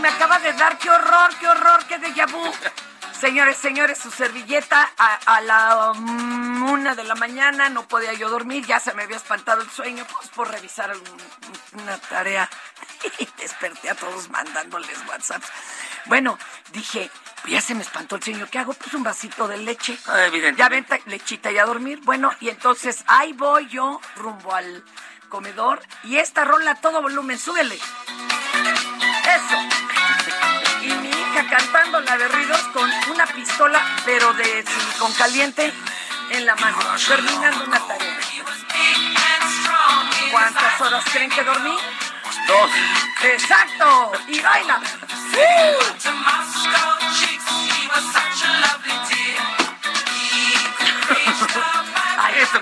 Me acaba de dar, qué horror, qué horror, qué déjà vu. Señores, señores, su servilleta a, a la mm, una de la mañana no podía yo dormir, ya se me había espantado el sueño, pues por revisar algún- una tarea. Y desperté a todos mandándoles WhatsApp. Bueno, dije, pues ya se me espantó el sueño, ¿qué hago? Pues un vasito de leche. Ah. Ya venta lechita y a dormir. Bueno, y entonces ahí voy yo rumbo al comedor y esta rola a todo volumen, súbele. Eso. Cantando la de con una pistola, pero de silicón caliente en la mano, terminando una tarea. ¿Cuántas horas creen que dormí? Dos. ¡Exacto! ¡Y baila! Ay,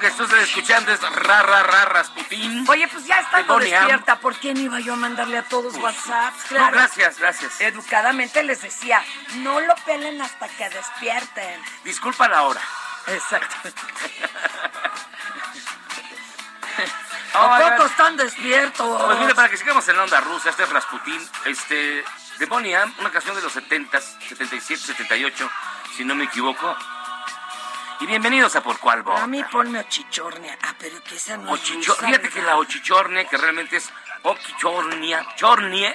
esto que estás escuchando es ra, ra, ra, Rasputín. Oye, pues ya estando despierta, ¿por qué iba yo a mandarle a todos WhatsApp? No, gracias, gracias. Educadamente les decía, no lo pelen hasta que despierten. Disculpa la hora. Exacto. Oigan, ¿A poco están despiertos? Pues mire, para que sigamos en la onda rusa, este es Rasputín, este, de Bonnie Am, una canción de los 70s, 77, 78, si no me equivoco. Y bienvenidos a Por Vota. A mí ponme ochichornia. Ah, pero que esa no es Ochicho- rusa, fíjate que la ochichorne, que realmente es oquichornia, chornie,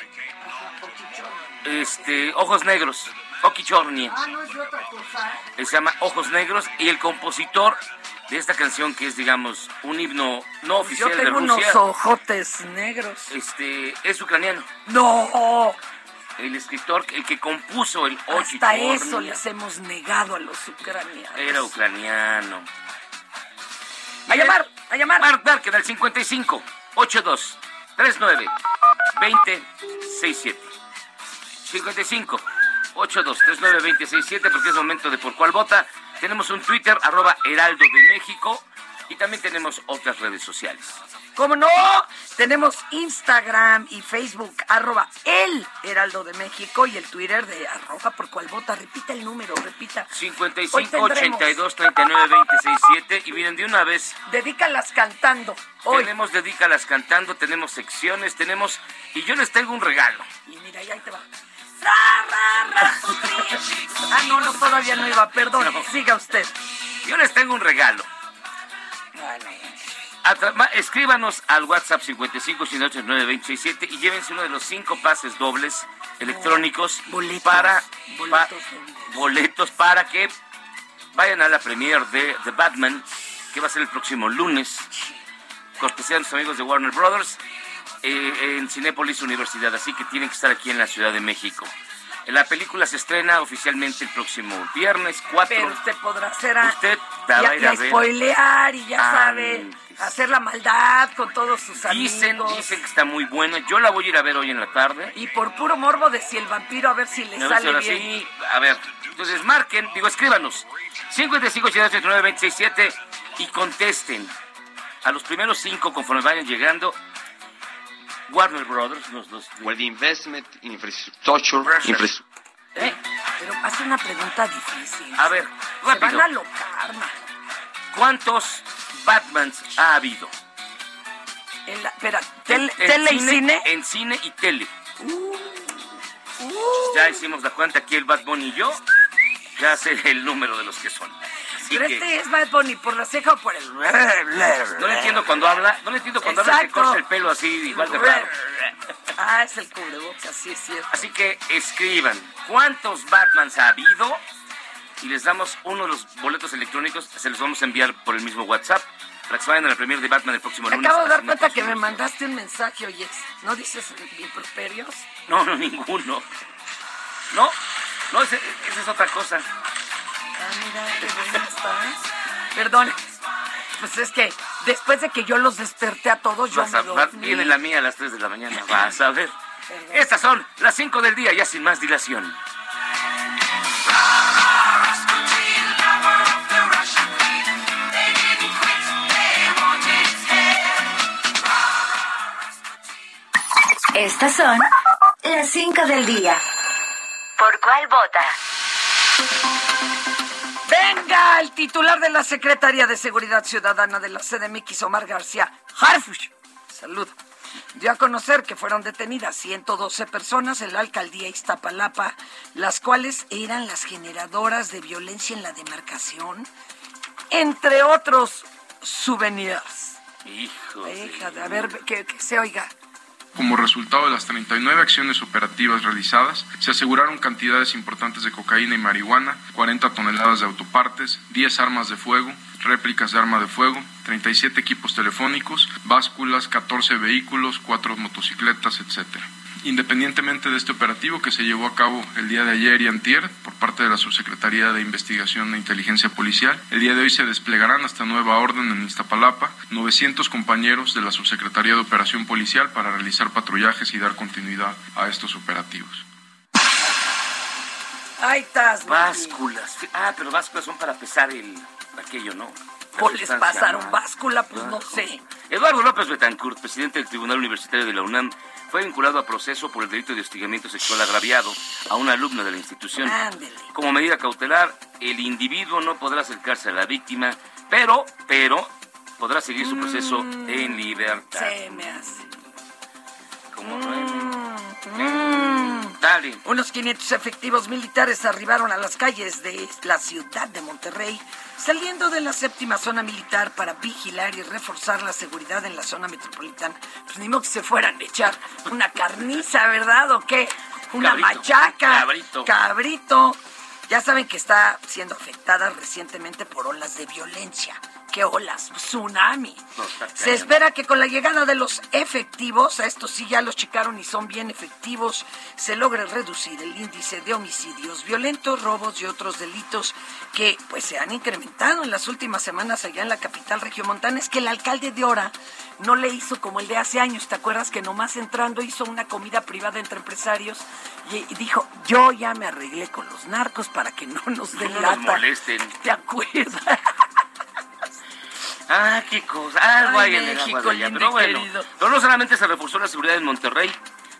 este, ojos negros, oquichornie, Ah, no es de otra cosa. se llama Ojos Negros, y el compositor de esta canción, que es, digamos, un himno no Yo oficial de tengo Rusia, unos ojotes negros. este, es ucraniano. ¡No! El escritor, el que compuso el Hasta Ochichornia, eso les hemos negado a los ucranianos. era ucraniano. A llamar, a llamar. Mark Darken al 55 82 39 20 67. 55 82 39 20 67 porque es momento de por cuál vota. Tenemos un Twitter arroba Heraldo de México y también tenemos otras redes sociales. ¿Cómo no? Tenemos Instagram y Facebook, arroba el Heraldo de México y el Twitter de arroba por cual vota. Repita el número, repita. Hoy 55 tendremos- 82 39 20 67 y miren de una vez Dedícalas cantando. Hoy. tenemos Dedícalas cantando, tenemos secciones, tenemos y yo les tengo un regalo. Y mira, ya ahí te va. Ah, no, no, todavía no iba. Perdón, No. siga usted. Yo les tengo un regalo. Ma- escríbanos al WhatsApp 55 9 267 y llévense uno de los cinco pases dobles electrónicos Boletos. para Boletos pa- dobles. boletos para que vayan a la premiere de The Batman que va a ser el próximo lunes, cortesía nuestros amigos de Warner Brothers, eh, en Cinépolis Universidad, así que tienen que estar aquí en la Ciudad de México. La película se estrena oficialmente el próximo viernes 4. Pero usted podrá hacer a, Usted a y, y a a ver. spoilear y ya sabe, Antes. hacer la maldad con todos sus Dicen, amigos. dicen que está muy buena. Yo la voy a ir a ver hoy en la tarde. Y por puro morbo de si el vampiro a ver si le sale ahora bien. sí, a ver, entonces marquen, digo, escríbanos 55 82 39 26 7 y contesten a los primeros cinco conforme vayan llegando. Warner Brothers, los dos. where the investment in infrastructure, infrastructure ¿Eh? Pero hace una pregunta difícil. A ver, Se van rápido. a locar, man. ¿Cuántos Batmans ha habido? En la- espera, tel- En tele y cine. En cine y tele. Ya hicimos la cuenta aquí el Bunny y yo. Ya sé el número de los que son. Así Pero que este es Bad Bunny por la ceja o por el. no le entiendo cuando habla, no le entiendo cuando habla que Exacto. corta el pelo así igual de raro. Ah, es el cubrebocas, sí es cierto. Así que escriban cuántos Batmans ha habido y les damos uno de los boletos electrónicos, se los vamos a enviar por el mismo WhatsApp para que se vayan a la premier de Batman el próximo lunes. acabo de dar cuenta que me mandaste un mensaje, oye. ¿No dices improperios? No, no, ninguno. No, no, esa es otra cosa. Ah, mira, qué bueno estás. Perdón. Pues es que después de que yo los desperté a todos, yo Vas a- va- viene la mía a las 3 de la mañana, vas a ver. Estas son las 5 del día, ya sin más dilación. Estas son las 5 del día. ¿Por cuál vota? Venga, el titular de la Secretaría de Seguridad Ciudadana de la CDMX, Omar García Harfush, salud, dio a conocer que fueron detenidas 112 personas en la alcaldía Iztapalapa, las cuales eran las generadoras de violencia en la demarcación, entre otros souvenirs. Hijo de- Hija de, a ver, que, que se oiga. Como resultado de las 39 acciones operativas realizadas, se aseguraron cantidades importantes de cocaína y marihuana, 40 toneladas de autopartes, 10 armas de fuego, réplicas de arma de fuego, 37 equipos telefónicos, básculas, 14 vehículos, 4 motocicletas, etc. Independientemente de este operativo que se llevó a cabo el día de ayer y antier por parte de la Subsecretaría de Investigación e Inteligencia Policial, el día de hoy se desplegarán hasta nueva orden en Iztapalapa 900 compañeros de la Subsecretaría de Operación Policial para realizar patrullajes y dar continuidad a estos operativos. Ahí estás. Básculas. Ah, pero básculas son para pesar el aquello, ¿no? La Pues les pasaron ¿no? báscula, pues Ah, no sé. Eduardo López Betancourt, presidente del Tribunal Universitario de la UNAM, fue vinculado a proceso por el delito de hostigamiento sexual agraviado a una alumna de la institución. Ándele. Como medida cautelar, el individuo no podrá acercarse a la víctima, pero, pero, podrá seguir su proceso en libertad. Se me hace. Como nueve. Dale. Unos 500 efectivos militares arribaron a las calles de la ciudad de Monterrey, saliendo de la séptima zona militar para vigilar y reforzar la seguridad en la zona metropolitana. Pues ni modo que se fueran a echar una carniza, ¿verdad? ¿O qué? Una Cabrito, machaca. cabrito. Cabrito. Ya saben que está siendo afectada recientemente por olas de violencia. ¿Qué olas? Tsunami. Se espera que con la llegada de los efectivos, a estos sí ya los checaron y son bien efectivos, se logre reducir el índice de homicidios violentos, robos y otros delitos que pues se han incrementado en las últimas semanas allá en la capital regiomontana. Es que el alcalde de Ora no le hizo como el de hace años, ¿te acuerdas que nomás entrando hizo una comida privada entre empresarios y, dijo, yo ya me arreglé con los narcos para que no nos den No nos lata"? molesten. ¿Te acuerdas? Ah, qué cosa. Algo Ay, hay en el México, agua de allá. lindo Pero bueno, querido. pero no solamente se reforzó la seguridad en Monterrey,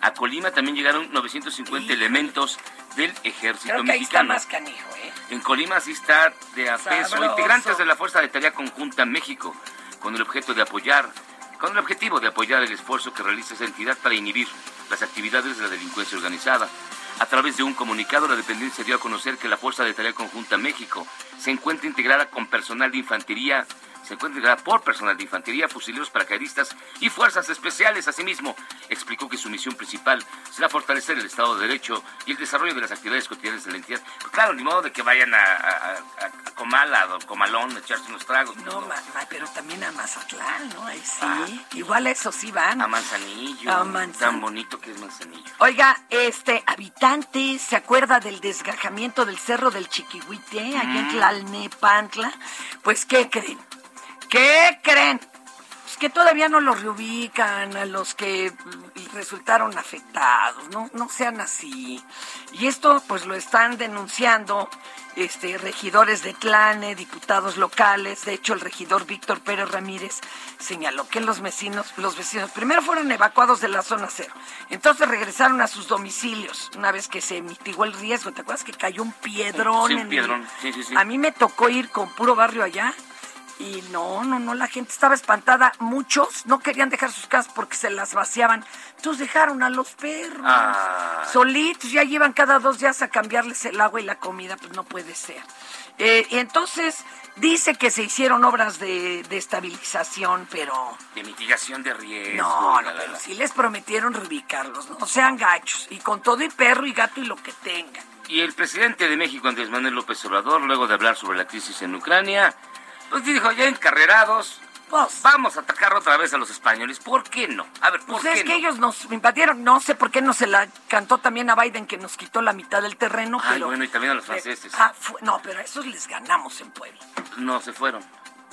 a Colima también llegaron 950 elementos del ejército Creo que ahí está mexicano. más canijo, ¿eh? En Colima sí está de a peso. Sabroso. Integrantes de la Fuerza de Tarea Conjunta México, con el objeto de apoyar, con el objetivo de apoyar el esfuerzo que realiza esa entidad para inhibir las actividades de la delincuencia organizada. A través de un comunicado, la dependencia dio a conocer que la Fuerza de Tarea Conjunta México se encuentra integrada con personal de infantería, se encuentra integrada por personal de infantería, fusileros, paracaidistas y fuerzas especiales. Asimismo, explicó que su misión principal será fortalecer el Estado de Derecho y el desarrollo de las actividades cotidianas de la entidad. Pues claro, ni modo de que vayan a, a, a, Comala, a Comalón, a echarse unos tragos. No, ma, pero también a Mazatlán, ¿no? Ahí sí. Igual eso sí van. A Manzanillo. A Manzanillo. Tan bonito que es Manzanillo. Oiga, este, habitante, ¿se acuerda del desgajamiento del Cerro del Chiquihuite, allá en mm. Tlalnepantla? Pues, ¿qué creen? ¿Qué creen? Pues que todavía no los reubican a los que resultaron afectados, no, no sean así. Y esto pues lo están denunciando este, regidores de Tlane, diputados locales. De hecho, el regidor Víctor Pérez Ramírez señaló que los vecinos, los vecinos primero fueron evacuados de la zona cero, entonces regresaron a sus domicilios una vez que se mitigó el riesgo. ¿Te acuerdas que cayó un piedrón? Sí, un piedrón. Sí, sí, sí. A mí me tocó ir con puro barrio allá y no, no, no, la gente estaba espantada. Muchos no querían dejar sus casas porque se las vaciaban. Entonces dejaron a los perros ah. solitos, ya llevan cada dos días a cambiarles el agua y la comida, pues no puede ser. Eh, entonces dice que se hicieron obras de, estabilización, pero... De mitigación de riesgo. No, no, pero sí les prometieron reubicarlos, no sean gachos. Y con todo y perro y gato y lo que tengan. Y el presidente de México, Andrés Manuel López Obrador, luego de hablar sobre la crisis en Ucrania, pues dijo, ya encarrerados, pues vamos a atacar otra vez a los españoles. ¿Por qué no? A ver, ¿por pues es que ellos nos invadieron. No sé por qué no se la cantó también a Biden que nos quitó la mitad del terreno. Ay, bueno, y también a los franceses. Ah, no, pero a esos les ganamos en Puebla. No, se fueron.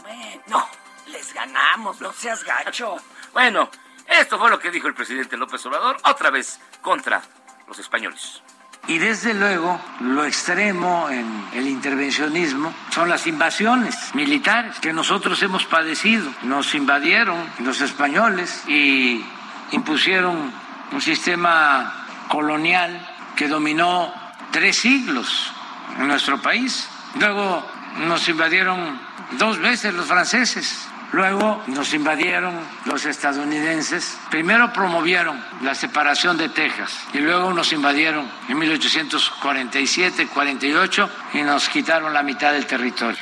Bueno, no, les ganamos, no seas gacho. bueno, esto fue lo que dijo el presidente López Obrador, otra vez contra los españoles. Y desde luego lo extremo en el intervencionismo son las invasiones militares que nosotros hemos padecido. Nos invadieron los españoles y impusieron un sistema colonial que dominó tres siglos en nuestro país. Luego nos invadieron dos veces los franceses Luego nos invadieron los estadounidenses. Primero promovieron la separación de Texas y luego nos invadieron en 1847-48 y nos quitaron la mitad del territorio.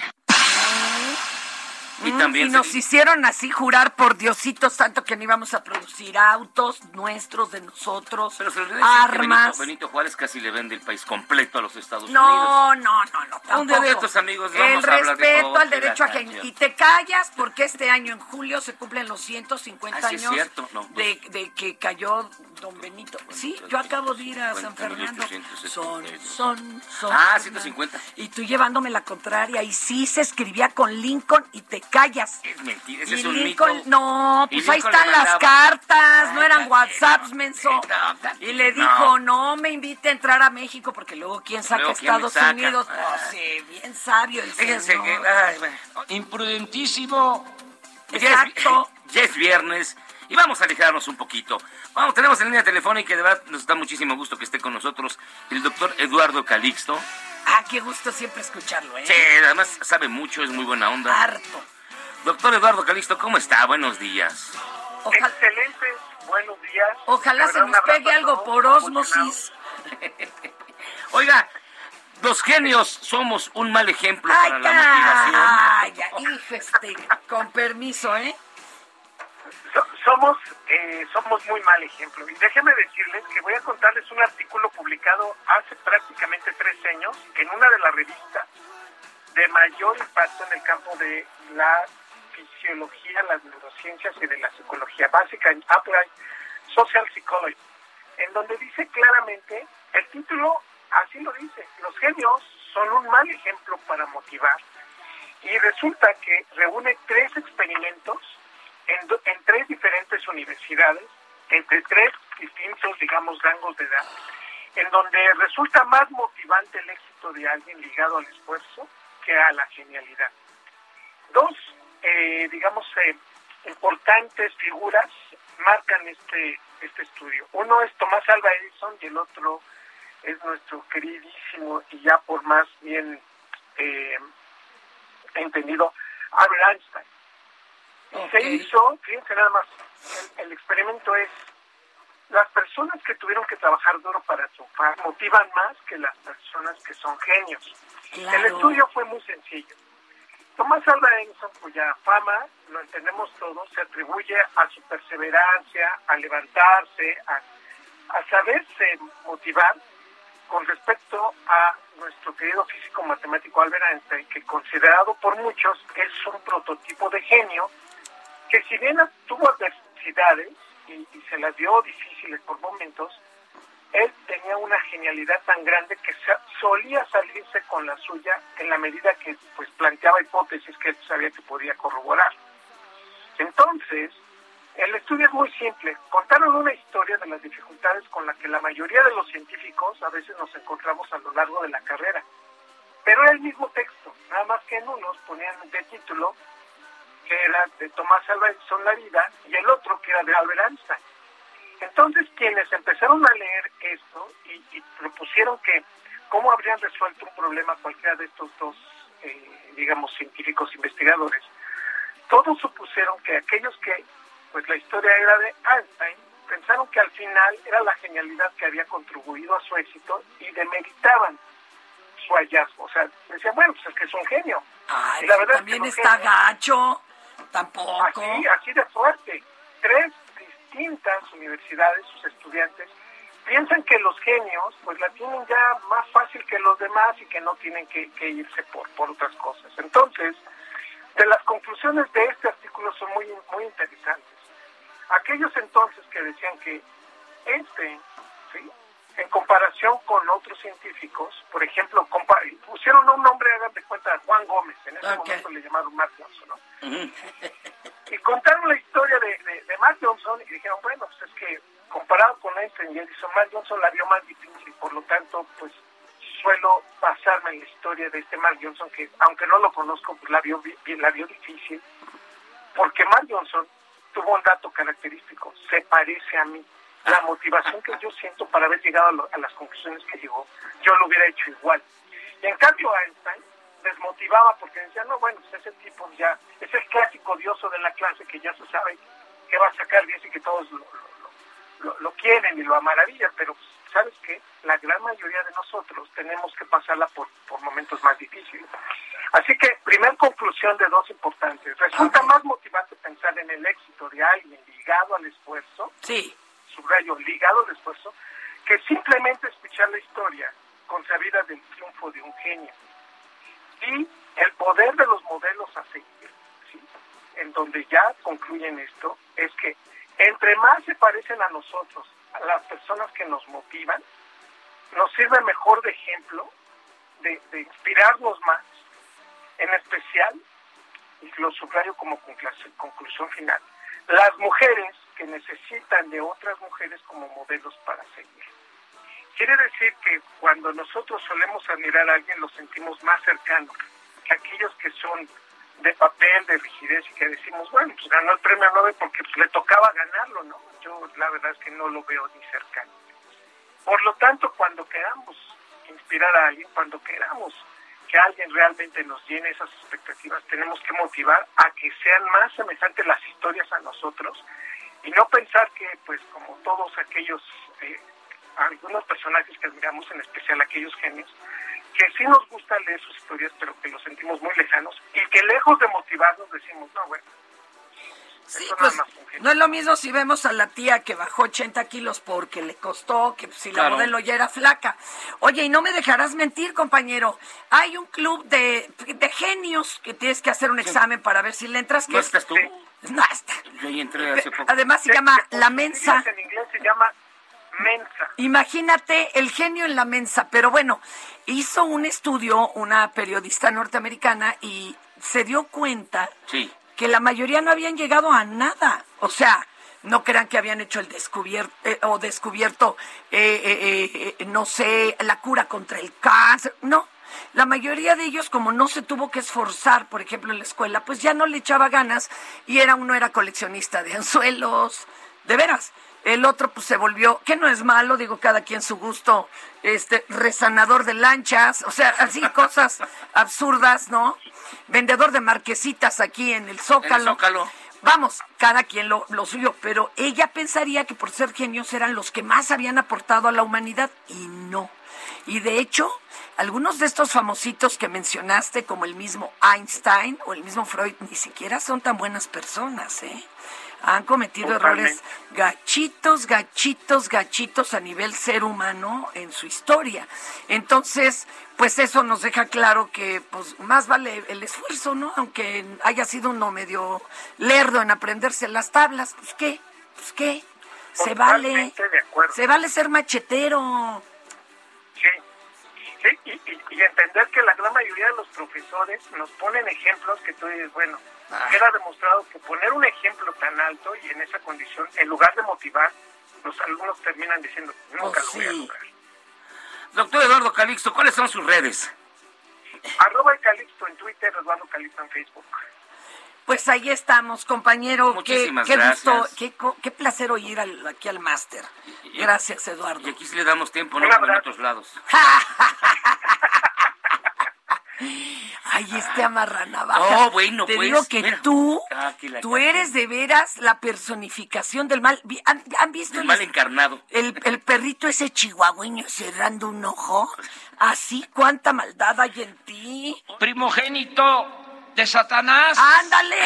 Y, también nos hicieron así jurar por Diosito Santo que no íbamos a producir autos nuestros de nosotros, Pero se armas. Benito, Juárez casi le vende el país completo a los Estados no, Unidos. No, no, no, no. Un día de estos amigos vamos el a hablar respeto al derecho a y te callas porque este año en julio se cumplen los 150 ah, años pues. de, de, que cayó Don Benito. Sí, yo acabo de ir a San Fernando. Son, son, son. Ah, 150. Y tú llevándome la contraria y sí se escribía con Lincoln y te callas. Es mentira, ese es un Lincoln, No, pues ahí están las cartas, no eran WhatsApps, menso. Y le dijo, no. me invite a entrar a México porque luego quién saca Estados Unidos. Oh, sí, bien sabio el Fíjense señor. Que, imprudentísimo. Exacto. Ya es, viernes y vamos a alejarnos un poquito. Vamos, tenemos en línea telefónica y de verdad nos da muchísimo gusto que esté con nosotros el doctor Eduardo Calixto. Ah, qué gusto siempre escucharlo, ¿eh? Sí, además sabe mucho, es muy buena onda. Harto. Doctor Eduardo Calixto, ¿cómo está? Buenos días. Excelente, buenos días. Ojalá se nos pegue algo por osmosis. Oiga, los genios somos un mal ejemplo para la motivación. Ay, hijo, este, con permiso, ¿eh? Somos, eh, somos muy mal ejemplo. Y déjenme decirles que voy a contarles un artículo publicado hace prácticamente tres años en una de las revistas de mayor impacto en el campo de la fisiología, las neurociencias y de la psicología básica, en Applied Social Psychology, en donde dice claramente, el título así lo dice, los genios son un mal ejemplo para motivar. Y resulta que reúne tres experimentos en, tres diferentes universidades, entre tres distintos, digamos, rangos de edad, en donde resulta más motivante el éxito de alguien ligado al esfuerzo que a la genialidad. Dos eh, digamos, eh, importantes figuras marcan este, este estudio. Uno es Tomás Alva Edison y el otro es nuestro queridísimo y ya por más bien eh, entendido Albert Einstein. Se hizo, fíjense nada más, el, experimento es, las personas que tuvieron que trabajar duro para triunfar motivan más que las personas que son genios. El estudio fue muy sencillo. Tomás Alva Edison, cuya fama, lo entendemos todos, se atribuye a su perseverancia, a levantarse, a, a saberse motivar con respecto a nuestro querido físico matemático Albert Einstein, que considerado por muchos es un prototipo de genio, que si bien tuvo adversidades y, y se las dio difíciles por momentos, él tenía una genialidad tan grande que solía salirse con la suya en la medida que pues planteaba hipótesis que él sabía que podía corroborar. Entonces, el estudio es muy simple. Contaron una historia de las dificultades con las que la mayoría de los científicos a veces nos encontramos a lo largo de la carrera. Pero era el mismo texto, nada más que en unos ponían de título que era de Tomás Alva Edison La vida y el otro que era de Albert Einstein. Entonces quienes empezaron a leer esto y, propusieron que cómo habrían resuelto un problema cualquiera de estos dos, eh, digamos, científicos investigadores, todos supusieron que aquellos que, pues la historia era de Einstein, pensaron que al final era la genialidad que había contribuido a su éxito y demeritaban su hallazgo. O sea, decían, bueno, pues es que es un genio. y la verdad también está gacho, tampoco. Así, así de fuerte. Tres distintas universidades, sus estudiantes, piensan que los genios pues la tienen ya más fácil que los demás y que no tienen que, irse por, otras cosas. Entonces, de las conclusiones de este artículo son muy, muy interesantes. Aquellos entonces que decían que este, ¿sí? En comparación con otros científicos, por ejemplo, pusieron un nombre, hagan de cuenta, Juan Gómez, en ese momento le llamaron Mark Johnson, ¿no? y contaron la historia de, de, Mark Johnson y dijeron, bueno, pues es que comparado con Einstein y Edison, Mark Johnson la vio más difícil, por lo tanto, pues suelo basarme en la historia de este Mark Johnson, que aunque no lo conozco, pues la vio, la vio difícil, porque Mark Johnson tuvo un dato característico, se parece a mí la motivación que yo siento para haber llegado a, las conclusiones que llegó, yo lo hubiera hecho igual. Y en cambio Einstein desmotivaba porque decía, no, bueno, pues ese tipo ya, es el clásico dioso de la clase que ya se sabe que va a sacar bien y que todos lo, lo, quieren y lo amaravillan, pero pues, ¿sabes qué? La gran mayoría de nosotros tenemos que pasarla por, por momentos más difíciles. Así que, primer conclusión de dos importantes. Resulta más motivante pensar en el éxito de alguien ligado al esfuerzo. Sí subrayo, ligado al esfuerzo, que simplemente escuchar la historia consabida del triunfo de un genio. Y el poder de los modelos a seguir, en donde ya concluyen esto, es que entre más se parecen a nosotros, a las personas que nos motivan, nos sirve mejor de ejemplo, de, de inspirarnos más, en especial, y lo subrayo como conclusión final, las mujeres que necesitan de otras mujeres como modelos para seguir. Quiere decir que cuando nosotros solemos admirar a alguien lo sentimos más cercano que aquellos que son de papel, de rigidez y que decimos, bueno, pues ganó el premio Nobel porque pues, le tocaba ganarlo, ¿no? Yo la verdad es que no lo veo ni cercano. Por lo tanto, cuando queramos inspirar a alguien, cuando queramos que alguien realmente nos llene esas expectativas, tenemos que motivar a que sean más semejantes las historias a nosotros y no pensar que, pues, como todos aquellos, eh, algunos personajes que admiramos, en especial aquellos genios, que sí nos gusta leer sus historias, pero que los sentimos muy lejanos y que lejos de motivarnos decimos, no, bueno. Sí, pues, no es lo mismo si vemos a la tía que bajó 80 kilos porque le costó, que si la modelo ya era flaca. Oye, y no me dejarás mentir, compañero. Hay un club de, de genios que tienes que hacer un examen para ver si le entras. Que estás tú? No, está. Yo entré hace poco. Además se llama La Mensa. En inglés se llama Mensa. Imagínate el genio en la mensa. Pero bueno, hizo un estudio una periodista norteamericana y se dio cuenta que la mayoría no habían llegado a nada. O sea, no crean que habían hecho el descubierto eh, o descubierto, eh, eh, no sé, la cura contra el cáncer. No, la mayoría de ellos, como no se tuvo que esforzar, por ejemplo, en la escuela, pues ya no le echaba ganas y era uno era coleccionista de anzuelos, de veras. El otro pues se volvió, que no es malo, digo, cada quien su gusto, este, resanador de lanchas, o sea, así cosas absurdas, ¿no? Vendedor de marquesitas aquí en el Zócalo. El Zócalo. Vamos, cada quien lo, lo suyo, pero ella pensaría que por ser genios eran los que más habían aportado a la humanidad y no Y de hecho, algunos de estos famositos que mencionaste, como el mismo Einstein o el mismo Freud, ni siquiera son tan buenas personas, ¿eh? Han cometido Totalmente. errores gachitos, gachitos, gachitos a nivel ser humano en su historia. Entonces, pues eso nos deja claro que pues más vale el esfuerzo, ¿no? Aunque haya sido uno medio lerdo en aprenderse las tablas, pues qué, pues qué, se vale, de se vale ser machetero. Sí, sí y, y- y entender que la gran mayoría de los profesores nos ponen ejemplos que tú dices, bueno. Queda demostrado que poner un ejemplo tan alto y en esa condición, en lugar de motivar, los alumnos terminan diciendo, nunca Pues lo voy a lograr. Doctor Eduardo Calixto, ¿cuáles son sus redes? Arroba el Calixto en Twitter, Eduardo Calixto en Facebook. Pues ahí estamos, compañero. Qué, Muchísimas qué gusto, gracias. qué, co- qué placer oír al- aquí al máster. Gracias, Eduardo. Y aquí sí le damos tiempo, no como en otros lados. Ay, este amarranavaja. Oh, bueno, Te pues, digo que mira. tú, Ah, que tú eres de veras la personificación del mal. Vi- ¿Han, han visto El el, mal encarnado. el, el perrito ese chihuahueño cerrando un ojo? Así, cuánta maldad hay en ti. Primogénito de Satanás. Ándale,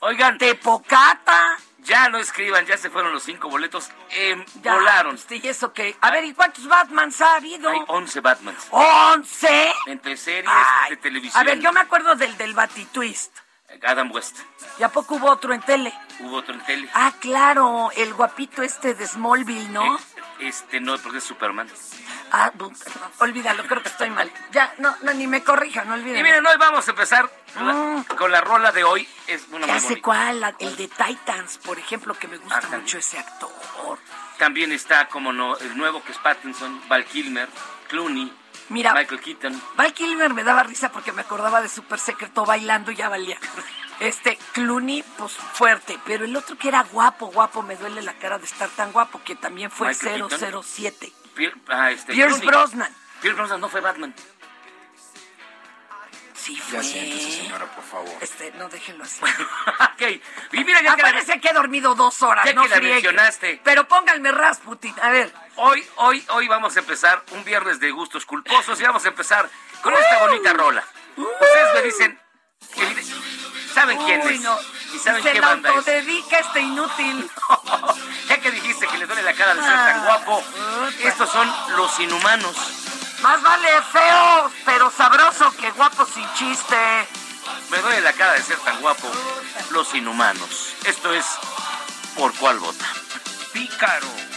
Oigan, tepocata. Ya no escriban, ya se fueron los cinco boletos. em, Ya, volaron. pues, ¿Y eso qué? A ver, ¿y cuántos Batmans ha habido? Hay 11 Batmans. ¡Once! Entre series Ay, de televisión. A ver, yo me acuerdo del del Batitwist. Adam West. ¿Y a poco hubo otro en tele? Hubo otro en tele. Ah, claro, el guapito este de Smallville, ¿no? Eh, Este no, porque es Superman. Ah, olvídalo, creo que estoy mal. Ya, no, no ni me corrija, no Y olviden. miren, hoy vamos a empezar la- Mm. con la rola de hoy. Es una Ya sé cuál, la- el de Titans, por ejemplo, que me gusta Ah, mucho ese actor. También está, como no, el nuevo que es Pattinson, Val Kilmer, Clooney, Mira, Michael Keaton. Val Kilmer me daba risa porque me acordaba de Super Secreto bailando, ya valía. Este, Clooney, pues fuerte, pero el otro que era guapo, guapo, me duele la cara de estar tan guapo, que también fue Michael Keaton. 007. Pier- ah, este, Pierce. Brosnan. Pierce Brosnan no fue Batman. Sí fue. Ya siéntese, señora, por favor. Este, no, déjenlo así. ok. Y mira, ya que, la- Acuérdense que he dormido dos horas, Ya no que la friegue. mencionaste. Pero pónganme Rasputin, a ver. hoy, hoy, hoy vamos a empezar un viernes de gustos culposos y vamos a empezar con esta bonita rola. Ustedes me dicen, ¿saben quién Uy, es? no. ¿Y saben Se qué banda es? autodedica este inútil. ya que dijiste que le duele la cara de ser Ah, tan guapo, estos son los inhumanos. Más vale feo, pero sabroso que guapo sin chiste. Me duele la cara de ser tan guapo, los inhumanos. Esto es ¿Por cuál vota? Pícaro.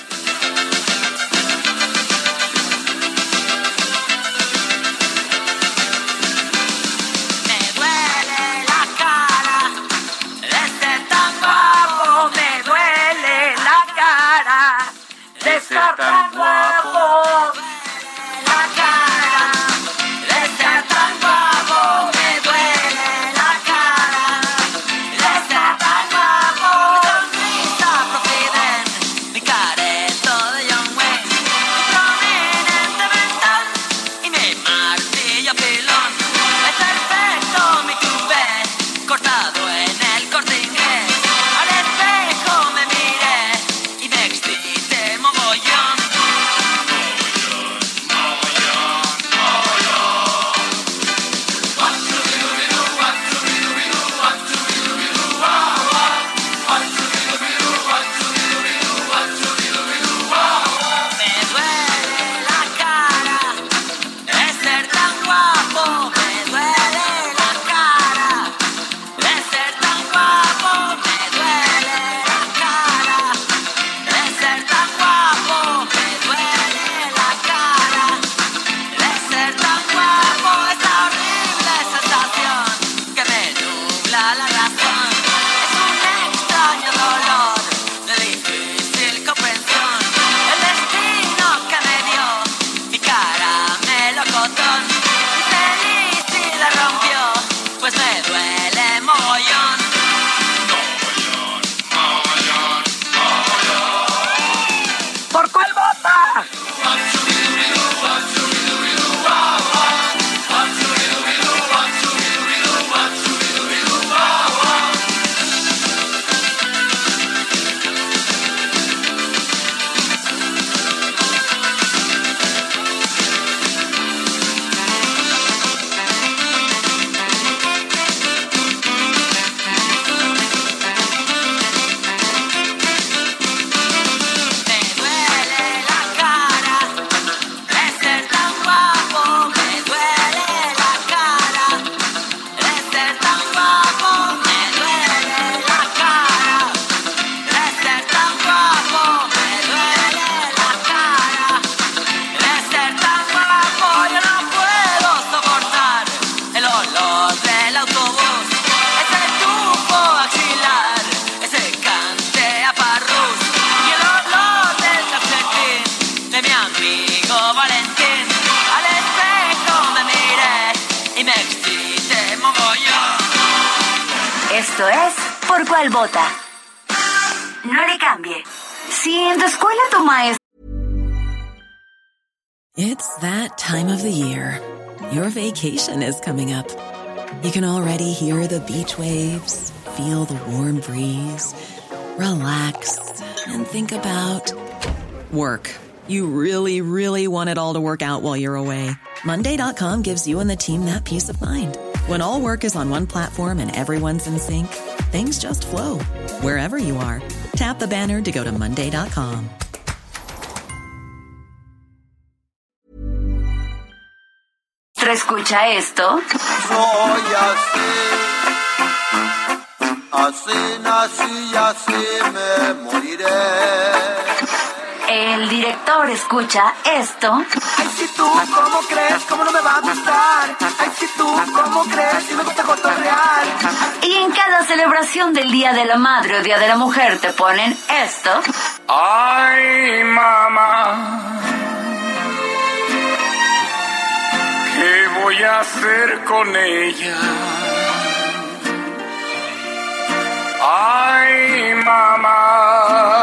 Want it all to work out while you're away. Monday.com gives you and the team that peace of mind. When all work is on one platform and everyone's in sync, things just flow wherever you are. Tap the banner to go to Monday.com. escucha esto? Soy así, así nací y así me moriré. El director escucha esto. Ay, si tú, ¿cómo crees? ¿Cómo no me va a gustar? Ay, si tú, ¿cómo crees? Si me gusta real. Y en cada celebración del Día de la Madre o Día de la Mujer te ponen esto. Ay, mamá. ¿Qué voy a hacer con ella? Ay, mamá.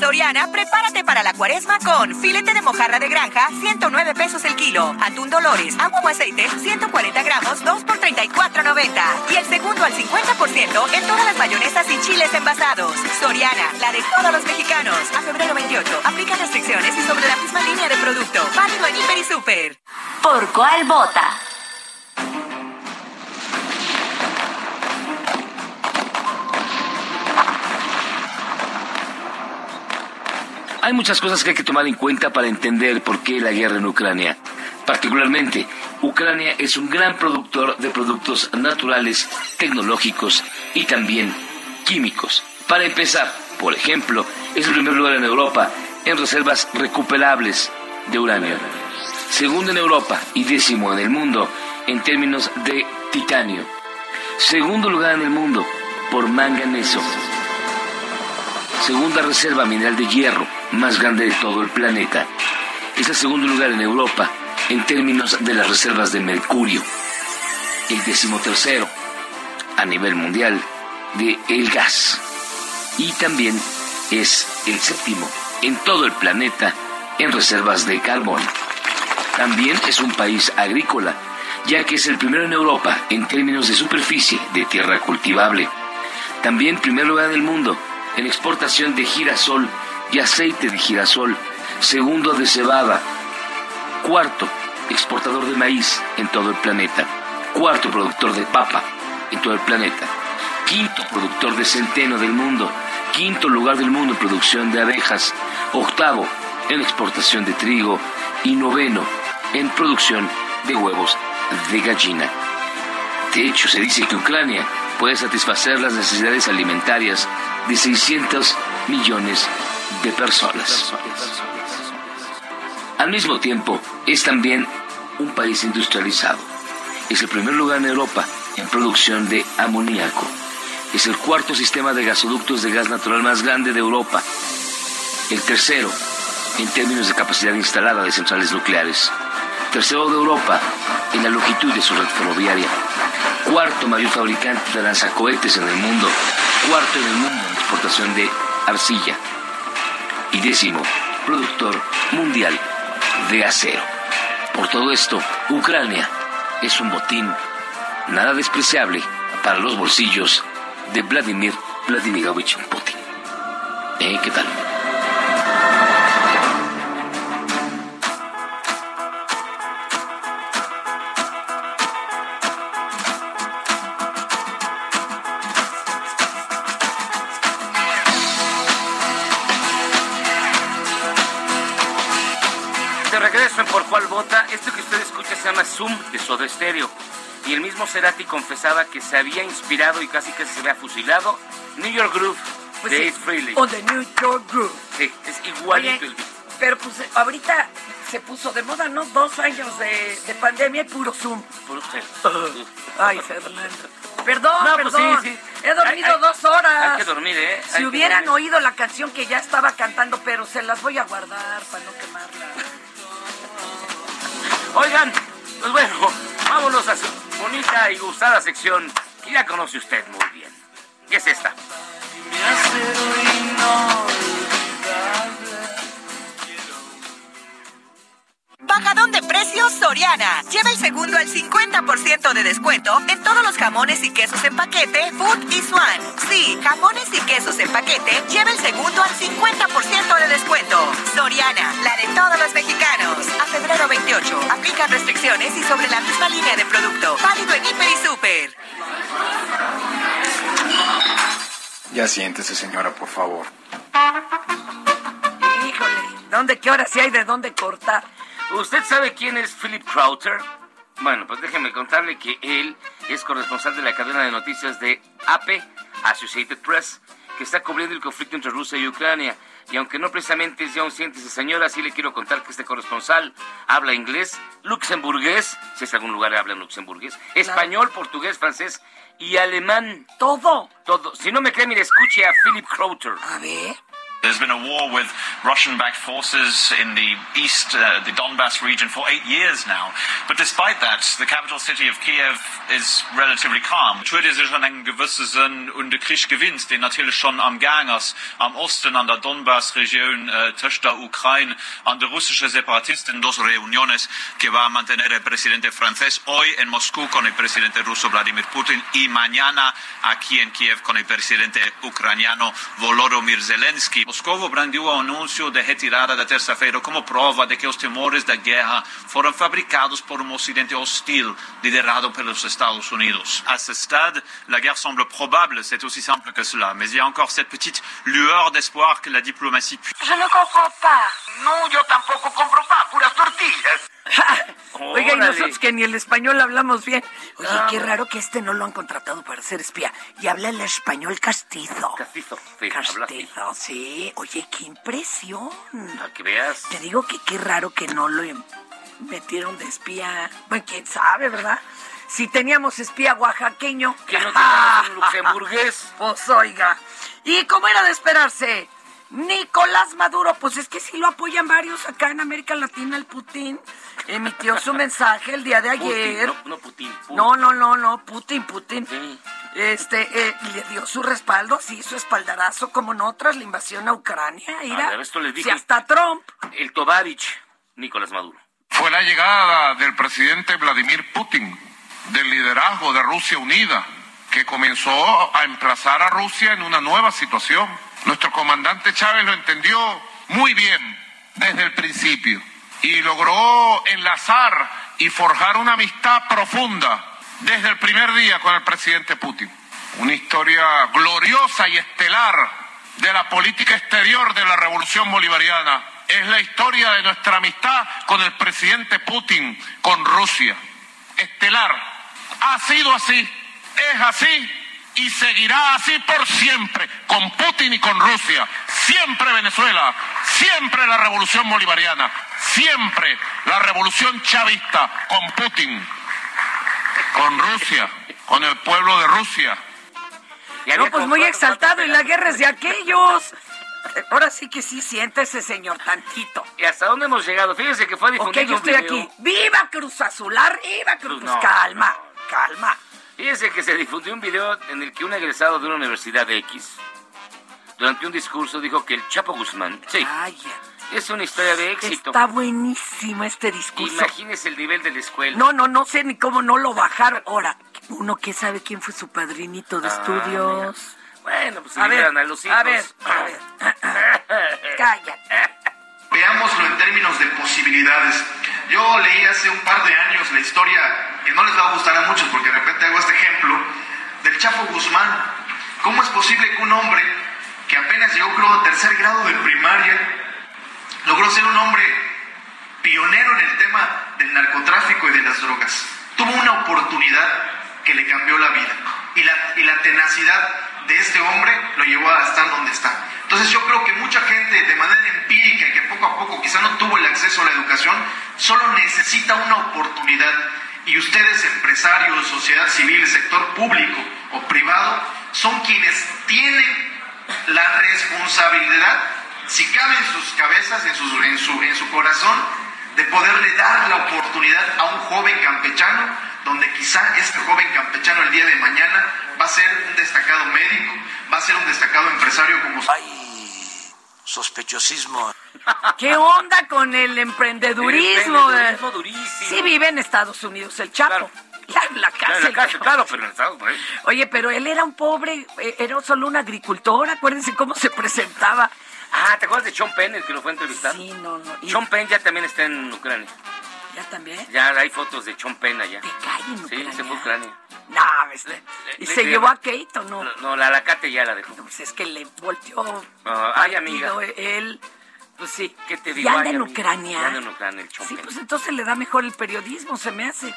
Soriana, prepárate para la cuaresma con filete de mojarra de granja, 109 pesos el kilo. Atún Dolores, agua o aceite, 140 gramos, 2 por 34.90. Y el segundo al 50% en todas las mayonesas y chiles envasados. Soriana, la de todos los mexicanos. A febrero 28, aplica restricciones y sobre la misma línea de producto. Válido en Hiper y Super. ¿Por cuál vota? Hay muchas cosas que hay que tomar en cuenta para entender por qué la guerra en Ucrania. Particularmente, Ucrania es un gran productor de productos naturales, tecnológicos y también químicos. Para empezar, por ejemplo, es el primer lugar en Europa en reservas recuperables de uranio. Segundo en Europa y décimo en el mundo en términos de titanio. Segundo lugar en el mundo por manganeso. Segunda reserva mineral de hierro más grande de todo el planeta. Es el segundo lugar en Europa en términos de las reservas de mercurio. El decimotercero a nivel mundial de el gas. Y también es el séptimo en todo el planeta en reservas de carbón. También es un país agrícola, ya que es el primero en Europa en términos de superficie de tierra cultivable. También primer lugar del mundo en exportación de girasol y aceite de girasol, segundo de cebada, cuarto exportador de maíz en todo el planeta, cuarto productor de papa en todo el planeta, quinto productor de centeno del mundo, quinto lugar del mundo en producción de abejas, octavo en exportación de trigo. Y noveno en producción de huevos de gallina. De hecho, se dice que Ucrania puede satisfacer las necesidades alimentarias de 600 millones de personas. Al mismo tiempo, es también un país industrializado. Es el primer lugar en Europa en producción de amoníaco. Es el cuarto sistema de gasoductos de gas natural más grande de Europa. El tercero en términos de capacidad instalada de centrales nucleares. Tercero de Europa en la longitud de su red ferroviaria. Cuarto mayor fabricante de lanzacohetes en el mundo. Cuarto en el mundo exportación de arcilla y décimo productor mundial de acero. Por todo esto, Ucrania es un botín nada despreciable para los bolsillos de Vladimir Vladimirovich Putin. ¿Eh? ¿Qué tal? Zoom de Soda Stereo. Y el mismo Cerati confesaba que se había inspirado y casi que se había fusilado New York Groove pues de Ace Frehley. O de New York Groove. Sí, es igualito el Pero pues ahorita se puso de moda, ¿no? Dos años de, pandemia y puro Zoom. Puro Ay, Fernando. Perdón, No, pues perdón. sí, sí. He dormido Hay- hay- dos horas. Hay que dormir, ¿eh? Hay Si hubieran dormir. oído la canción que ya estaba cantando, pero se las voy a guardar para no quemarla. Oigan, pues bueno, vámonos a su bonita y gustada sección que ya conoce usted muy bien. Lleva el segundo al 50% de descuento en todos los jamones y quesos en paquete, Food y Swan. Sí, jamones y quesos en paquete, lleva el segundo al 50% de descuento. Soriana, la de todos los mexicanos. A febrero 28, aplican restricciones y sobre la misma línea de producto. Válido en Hiper y Super. Ya siéntese, señora, por favor. Híjole, ¿dónde qué hora sí hay de dónde cortar? ¿Usted sabe quién es Philip Crowther? Bueno, pues déjeme contarle que él es corresponsal de la cadena de noticias de AP, Associated Press, que está cubriendo el conflicto entre Rusia y Ucrania. Y aunque no precisamente es ya un siéntese señora, sí le quiero contar que este corresponsal habla inglés, luxemburgués, si es algún lugar habla luxemburgués, español, portugués, francés y alemán. Todo. Todo. Si no me cree, mire, escuche a Philip Crowther. A ver. There's been a war with Russian backed forces in the east, uh, the Donbass region, for eight years now. But despite that, the capital city of Kiev is relatively calm. Natürlich ist schon ein gewisses Sinn und der Krieg gewinnt, den natürlich schon am Gang ist, am Osten, an der Donbass-Region, äh, zwischen der Ukraine, an der russischen Separatisten, dos reuniones que va a mantener el presidente francés hoy en Moscú con el presidente ruso Vladimir Putin y mañana aquí en Kiev con el presidente ucraniano Volodymyr Zelensky. Moscovo brandiu o anúncio de retirada da terça-feira como prova de que os temores da guerra foram fabricados por um ocidente hostil liderado pelos Estados Unidos. À ce stade, la guerre semble probable, c'est aussi simple que cela, mais il y a encore cette petite lueur d'espoir que la diplomatie puisse... Je ne comprends pas. Yo tampoco compro pa, puras tortillas. Oiga, y nosotros que ni el español hablamos bien. Oye, qué raro que este no lo han contratado para ser espía. Y habla el español castizo. Castizo, sí, habla. Castizo, sí. Oye, qué impresión. Para que veas. Te digo que qué raro que no lo em- metieron de espía. Bueno, quién sabe, ¿verdad? Si teníamos espía oaxaqueño. Que no tengamos un luxemburgués. Pues oiga. Y como era de esperarse, Nicolás Maduro, pues es que sí lo apoyan varios acá en América Latina, el Putin. Emitió su mensaje el día de ayer. Putin, no, no Putin. Putin. No, no, no, no, Putin, Putin. Sí. Este, eh, le dio su respaldo, sí, su espaldarazo, como no, tras la invasión a Ucrania. Mira, A ver, esto les si dije. hasta Trump. El Tovarich, Nicolás Maduro. Fue la llegada del presidente Vladimir Putin, del liderazgo de Rusia Unida, que comenzó a emplazar a Rusia en una nueva situación. Nuestro comandante Chávez lo entendió muy bien desde el principio y logró enlazar y forjar una amistad profunda desde el primer día con el presidente Putin. Una historia gloriosa y estelar de la política exterior de la revolución bolivariana. Es la historia de nuestra amistad con el presidente Putin, con Rusia. Estelar. Ha sido así, es así y seguirá así por siempre, con Putin y con Rusia. Siempre Venezuela, siempre la revolución bolivariana, siempre la revolución chavista, con Putin, con Rusia, con el pueblo de Rusia. No, pues muy exaltado y la guerra es de aquellos. Ahora sí que sí, siéntese, señor, tantito. ¿Y hasta dónde hemos llegado? Fíjense que fue Ok, difundido yo un estoy video. aquí. ¡Viva Cruz Azul! ¡Arriba Cruz! No, calma, calma. Fíjense que se difundió un video en el que un egresado de una universidad X, durante un discurso, dijo que el Chapo Guzmán, sí, es una historia de éxito. Está buenísimo este discurso. Imagínese el nivel de la escuela. No, no, no sé ni cómo no lo bajaron. Ahora, uno que sabe quién fue su padrinito de Ah, estudios. Bueno, pues se A ver, liberan a los hijos. a ver, a ver. Calla. Veámoslo en términos de posibilidades. Yo leí hace un par de años la historia, que no les va a gustar a muchos porque de repente hago este ejemplo, del Chapo Guzmán. ¿Cómo es posible que un hombre que apenas llegó creo a tercer grado de primaria, logró ser un hombre pionero en el tema del narcotráfico y de las drogas? Tuvo una oportunidad que le cambió la vida y la, y la tenacidad de este hombre lo llevó a estar donde está. Entonces yo creo que mucha gente de manera empírica que poco a poco quizá no tuvo el acceso a la educación, solo necesita una oportunidad y ustedes, empresarios, sociedad civil, sector público o privado, son quienes tienen la responsabilidad, si cabe en sus cabezas, en su, en su, en su corazón, de poderle dar la oportunidad a un joven campechano, donde quizá este joven campechano el día de mañana va a ser un destacado médico, va a ser un destacado empresario como... Hay sospechosismo. ¿Qué onda con el emprendedurismo? El emprendedurismo durísimo. Sí vive en Estados Unidos el Chapo. En la Claro, en cárcel. la cárcel, claro, pero en Estados Unidos. Oye, pero él era un pobre, eh, era solo un agricultor, acuérdense cómo se presentaba. Ah, ¿te acuerdas de Sean Penn, el que lo fue a entrevistar? Sí, no, no. y- Sean Penn ya también está en Ucrania. ¿Ya también? Ya hay fotos de Sean Penn allá. cae en Sí, Ucrania? se fue a Ucrania. No, ¿Y le- se le- llevó a Kate o no? No, no, la alacate ya la dejó. Pues es que le volteó. Ah, ay, amiga. partido Él, pues sí. ¿Qué te ¿Y digo? anda Ay, en. Ucrania? Ya anda en Ucrania el Sí, pues entonces le da mejor el periodismo, se me hace.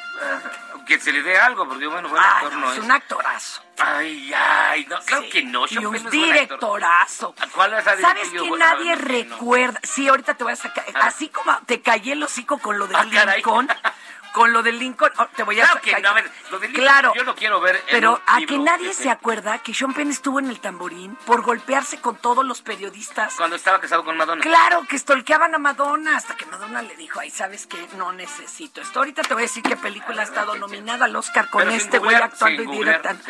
Que se le dé algo, porque bueno, buen Ah, actor no, no es es. un actorazo. Ay, ay, no, claro que no. Y un directorazo. ¿Cuál es la ¿Sabes que Bueno, nadie no. recuerda? Sí, ahorita te voy a sacar. Ah. Así como te callé el hocico con lo de Ah, caray. Con lo de Lincoln, oh, te voy a Claro que no, a ver, lo de Lincoln Claro. yo lo quiero ver Pero a libro que nadie se acuerda que Sean Penn estuvo en el tamborín por golpearse con todos los periodistas. Cuando estaba casado con Madonna. Claro, que estolqueaban a Madonna hasta que Madonna le dijo, ay, ¿sabes qué? No necesito esto. Ahorita te voy a decir qué película ha estado nominada al Oscar con Pero este güey actuando y directando.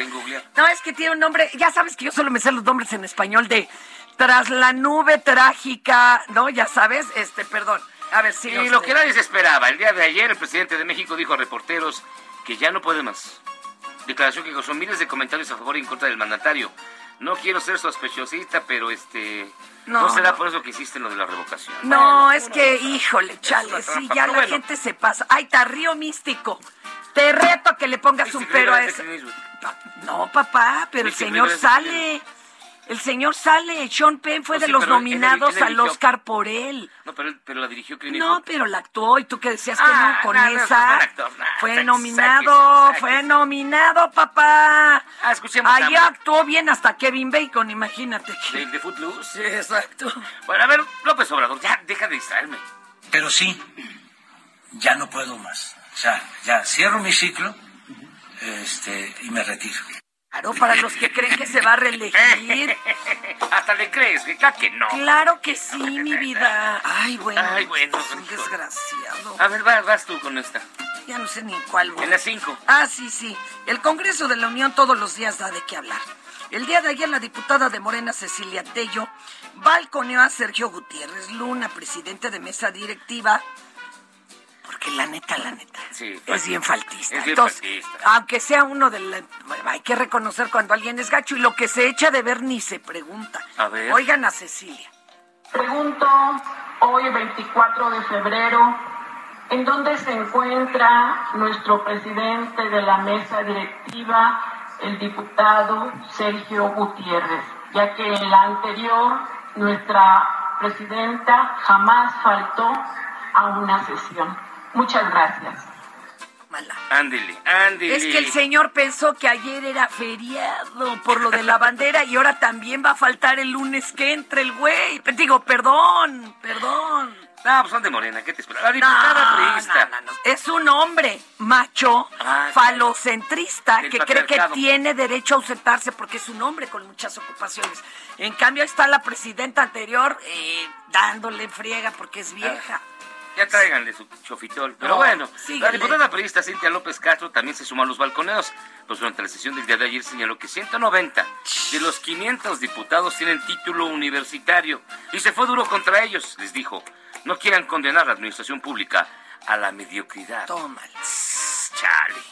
No, es que tiene un nombre, ya sabes que yo solo me sé los nombres en español de Tras la nube trágica, ¿no? Ya sabes, este, perdón. A ver, sí. Y lo que nadie se esperaba, el día de ayer el presidente de México dijo a reporteros que ya no puede más. Declaración que causó miles de comentarios a favor y en contra del mandatario. No quiero ser sospechosista, pero este... No, No, será no. por eso que hiciste lo de la revocación. No, Bueno, es que, híjole, chale, sí, ya pero la bueno. gente se pasa. Ay, está Río Místico. Te reto a que le pongas un pero a Eastwood. No, papá, pero el señor sale. El señor sale. Sean Penn fue No, de sí, los nominados al Oscar por él. No, pero, él- pero la dirigió Clint No, pero la actuó y tú que decías que Ah, no con no, no, es esa. buen actor, no, fue sáquese, nominado, sáquese, fue nominado, papá. Ah, escuchemos Ahí actuó bien hasta Kevin Bacon, imagínate. ¿De, de Footloose? Sí, exacto. Bueno, a ver, López Obrador, ya deja de distraerme. Pero sí, ya no puedo más. O sea, ya cierro mi ciclo este, y me retiro. Claro, para los que creen que se va a reelegir. Hasta le crees, claro que no. Claro que sí, mi vida. Ay, bueno. Ay, bueno, es un desgraciado. A ver, vas, vas tú con esta. Ya no sé ni cuál. voy. En las cinco. Ah, sí, sí. El Congreso de la Unión todos los días da de qué hablar. El día de ayer la diputada de Morena, Cecilia Tello, balconeó a Sergio Gutiérrez Luna, presidente de mesa directiva, porque la neta, la neta, Sí, es bien faltista. Es bien Entonces, faltista. aunque sea uno de la... Hay que reconocer cuando alguien es gacho y lo que se echa de ver ni se pregunta. A ver. Oigan a Cecilia. Pregunto hoy 24 de febrero, ¿en dónde se encuentra nuestro presidente de la mesa directiva, el diputado Sergio Gutiérrez? Ya que en la anterior nuestra presidenta jamás faltó a una sesión. Muchas gracias. Ándele, ándele. Es que el señor pensó que ayer era feriado por lo de la bandera y ahora también va a faltar el lunes que entre el güey. Digo, perdón, perdón. No, pues son de Morena, ¿qué te esperas? La diputada No, priista. no, no, no. Es un hombre macho, Ah, falocentrista, que cree que tiene derecho a ausentarse porque es un hombre con muchas ocupaciones. En cambio está la presidenta anterior eh, dándole friega porque es vieja. Ya tráiganle su chofitol. Pero No, bueno, la diputada periodista Cintia López Castro también se sumó a los balconeos. Pues durante la sesión del día de ayer señaló que 190 de los 500 diputados tienen título universitario. Y se fue duro contra ellos. Les dijo, no quieran condenar a la administración pública a la mediocridad. Tómala. Chale.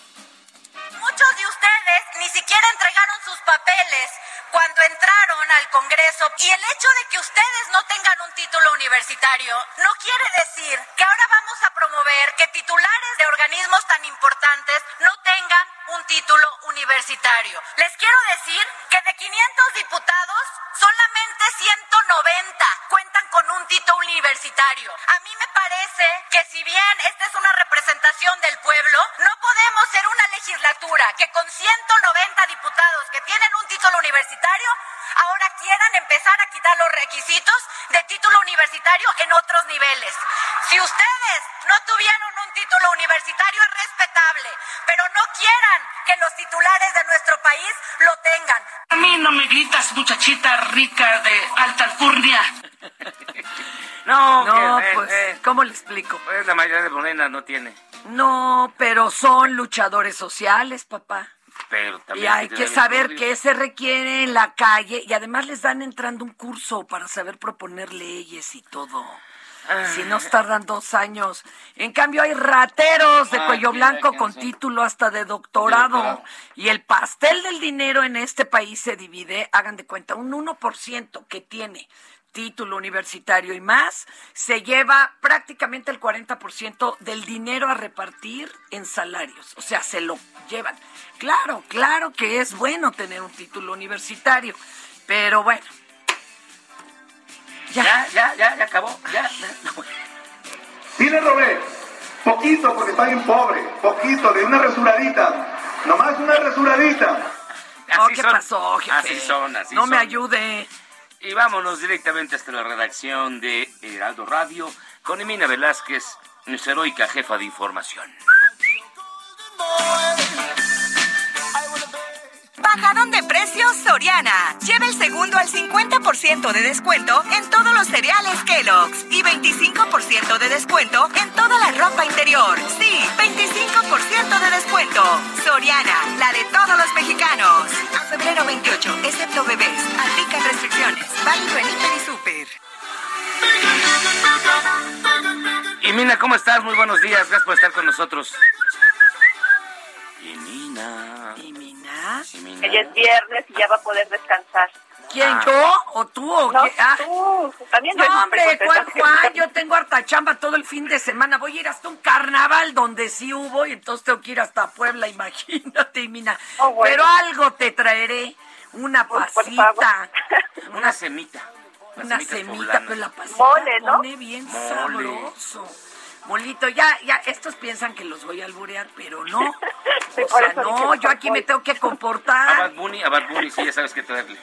Muchos de ustedes ni siquiera entregaron sus papeles cuando entraron al Congreso y el hecho de que ustedes no tengan un título universitario no quiere decir que ahora vamos a promover que titulares de organismos tan importantes no tengan un título universitario. Les quiero decir que de 500 diputados, solamente 190 cuentan con un título universitario. A mí me parece que si bien esta es una representación del pueblo, no podemos ser una legislatura que con 190 diputados que tienen un título universitario, ahora quieran empezar a quitar los requisitos de título universitario en otros niveles. Si ustedes no tuvieron un un título universitario es respetable, pero no quieran que los titulares de nuestro país lo tengan. A mí no me gritas, muchachita rica de alta alcurnia. No, No, que, eh, pues, eh, ¿cómo le explico? pues la mayoría de Morena no tiene. No, pero son luchadores sociales, papá. Pero también Y hay que saber qué se requiere en la calle y además les dan entrando un curso para saber proponer leyes y todo. Si nos tardan dos años. En cambio hay rateros de Ah, cuello blanco con título hasta de doctorado. doctorado. Y el pastel del dinero en este país se divide, hagan de cuenta, un 1% que tiene título universitario y más, se lleva prácticamente el 40% del dinero a repartir en salarios. O sea, se lo llevan. Claro, claro que es bueno tener un título universitario, pero bueno. Ya, ya, ya, ya acabó. Ya, ya. Sí le robé, poquito porque está bien pobre, poquito, de una resuradita, nomás una resuradita. Oh, Así ¿qué son. pasó, jefe? Así son, así no me ayude. Y vámonos directamente hasta la redacción de Heraldo Radio con Emina Velázquez, nuestra heroica jefa de información. Bajadón de precios Soriana. Lleva el segundo al 50% de descuento en todos los cereales Kellogg's y 25% de descuento en toda la ropa interior. Sí, 25% de descuento. Soriana, la de todos los mexicanos. A febrero 28, excepto bebés. Aplican restricciones. Válido en Hiper y Super. Y Mina, ¿cómo estás? Muy buenos días, gracias por estar con nosotros. Y Mina. ¿Y Mina? Y Mina. Ella es viernes y ya va a poder descansar. ¿Quién, Ah. yo o tú o No, qué? Ah. tú. También yo No, estoy hombre, ¿cuál que- Juan? Yo tengo harta chamba todo el fin de semana. Voy a ir hasta un carnaval donde sí hubo y entonces tengo que ir hasta Puebla, imagínate, Mina. Oh, bueno. Pero algo te traeré, una Pues, pasita, Una semita. una semita, pero la pasita Mole, ¿no? pone bien Mole. sabroso. Molito, ya, ya, estos piensan que los voy a alburear, pero no. O sea, no, yo aquí me tengo que A comportar. Bad Bunny, a Bad Bunny, sí, ya sabes qué traerle.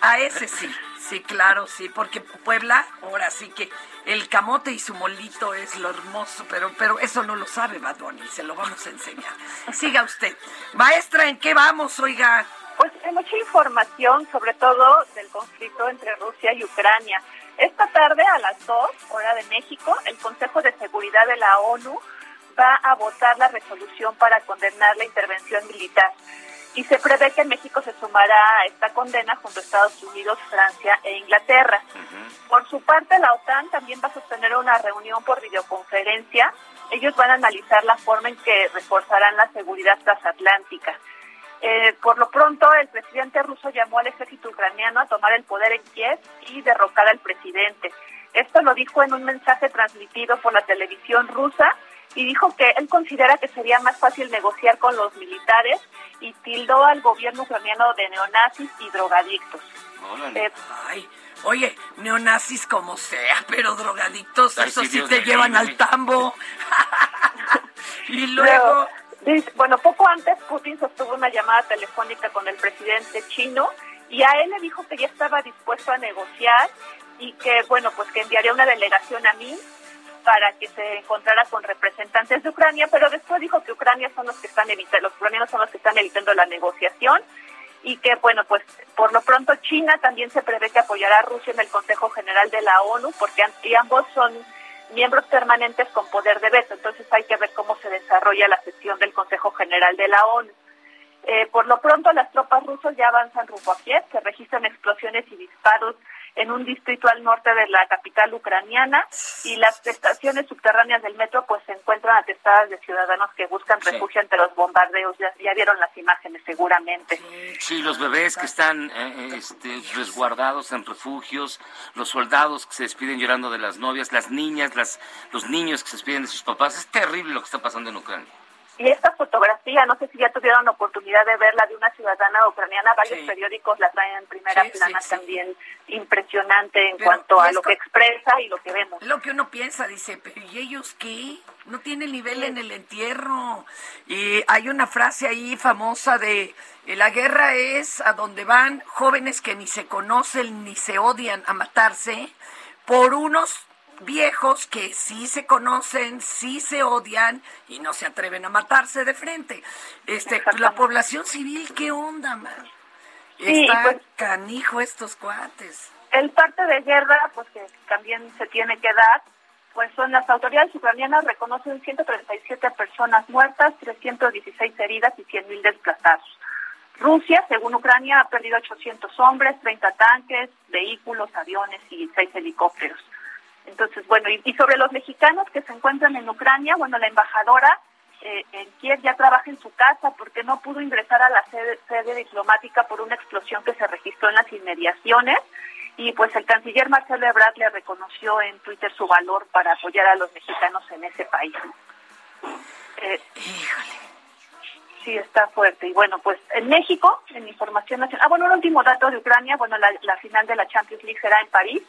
A, a ese sí, sí, claro, sí, porque Puebla, ahora sí que el camote y su molito es lo hermoso, pero, pero eso no lo sabe Bad Bunny, se lo vamos a enseñar. Siga usted. Maestra, ¿en qué vamos, oiga? Pues hay mucha información, sobre todo del conflicto entre Rusia y Ucrania. Esta tarde a las 2, hora de México, el Consejo de Seguridad de la ONU va a votar la resolución para condenar la intervención militar. Y se prevé que México se sumará a esta condena junto a Estados Unidos, Francia e Inglaterra. Por su parte, la OTAN también va a sostener una reunión por videoconferencia. Ellos van a analizar la forma en que reforzarán la seguridad transatlántica. Eh, por lo pronto, el presidente ruso llamó al ejército ucraniano a tomar el poder en Kiev y derrocar al presidente. Esto lo dijo en un mensaje transmitido por la televisión rusa y dijo que él considera que sería más fácil negociar con los militares y tildó al gobierno ucraniano de neonazis y drogadictos. Eh, Ay, oye, neonazis como sea, pero drogadictos, Ay, eso sí, Dios te llevan al tambo. y luego... bueno, poco antes Putin sostuvo una llamada telefónica con el presidente chino y a él le dijo que ya estaba dispuesto a negociar y que, bueno, pues que enviaría una delegación a mí para que se encontrara con representantes de Ucrania, pero después dijo que Ucrania son los que están evitando, los ucranianos son los que están evitando la negociación y que, bueno, pues por lo pronto China también se prevé que apoyará a Rusia en el Consejo General de la ONU, porque ambos son miembros permanentes con poder de veto, entonces hay que ver cómo se desarrolla la sesión del Consejo General de la ONU. Eh, por lo pronto, las tropas rusas ya avanzan rumbo a Kiev, se registran explosiones y disparos en un distrito al norte de la capital ucraniana y las estaciones subterráneas del metro pues se encuentran atestadas de ciudadanos que buscan Sí. refugio ante los bombardeos. Ya, ya vieron las imágenes seguramente. Sí, los bebés que están eh, este, resguardados en refugios, los soldados que se despiden llorando de las novias, las niñas, las, los niños que se despiden de sus papás. Es terrible lo que está pasando en Ucrania. Y esta fotografía, no sé si ya tuvieron oportunidad de verla, de una ciudadana ucraniana, varios Sí. periódicos la traen en primera Sí, plana sí. también, impresionante en Pero, cuanto a lo que expresa y lo que vemos. Lo que uno piensa, dice, pero ¿y ellos qué? No tienen nivel en el entierro. Y hay una frase ahí famosa de, eh, la guerra es a donde van jóvenes que ni se conocen ni se odian a matarse por unos viejos que sí se conocen, sí se odian y no se atreven a matarse de frente. Este, la población civil, ¿qué onda, man? Sí, Está pues- canijo estos cuates. El parte de guerra, pues que también se tiene que dar, pues son las autoridades ucranianas reconocen 137 personas muertas, 316 heridas y 100.000 desplazados. Rusia, según Ucrania, ha perdido 800 hombres, 30 tanques, vehículos, aviones y 6 helicópteros. Entonces, bueno, y, y sobre los mexicanos que se encuentran en Ucrania, bueno, la embajadora eh, en Kiev ya trabaja en su casa porque no pudo ingresar a la sede, sede diplomática por una explosión que se registró en las inmediaciones y pues el canciller Marcelo Ebrard le reconoció en Twitter su valor para apoyar a los mexicanos en ese país. Eh, Sí, está fuerte. Y bueno, pues en México, en Información Nacional. Ah, bueno, un último dato de Ucrania. Bueno, la, la final de la Champions League será en París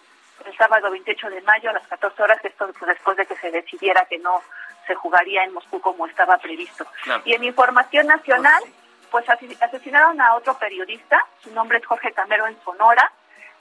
el sábado 28 de mayo a las 14 horas. Esto pues, después de que se decidiera que no se jugaría en Moscú como estaba previsto. Claro. Y en Información Nacional, pues asesinaron a otro periodista. Su nombre es Jorge Camero en Sonora.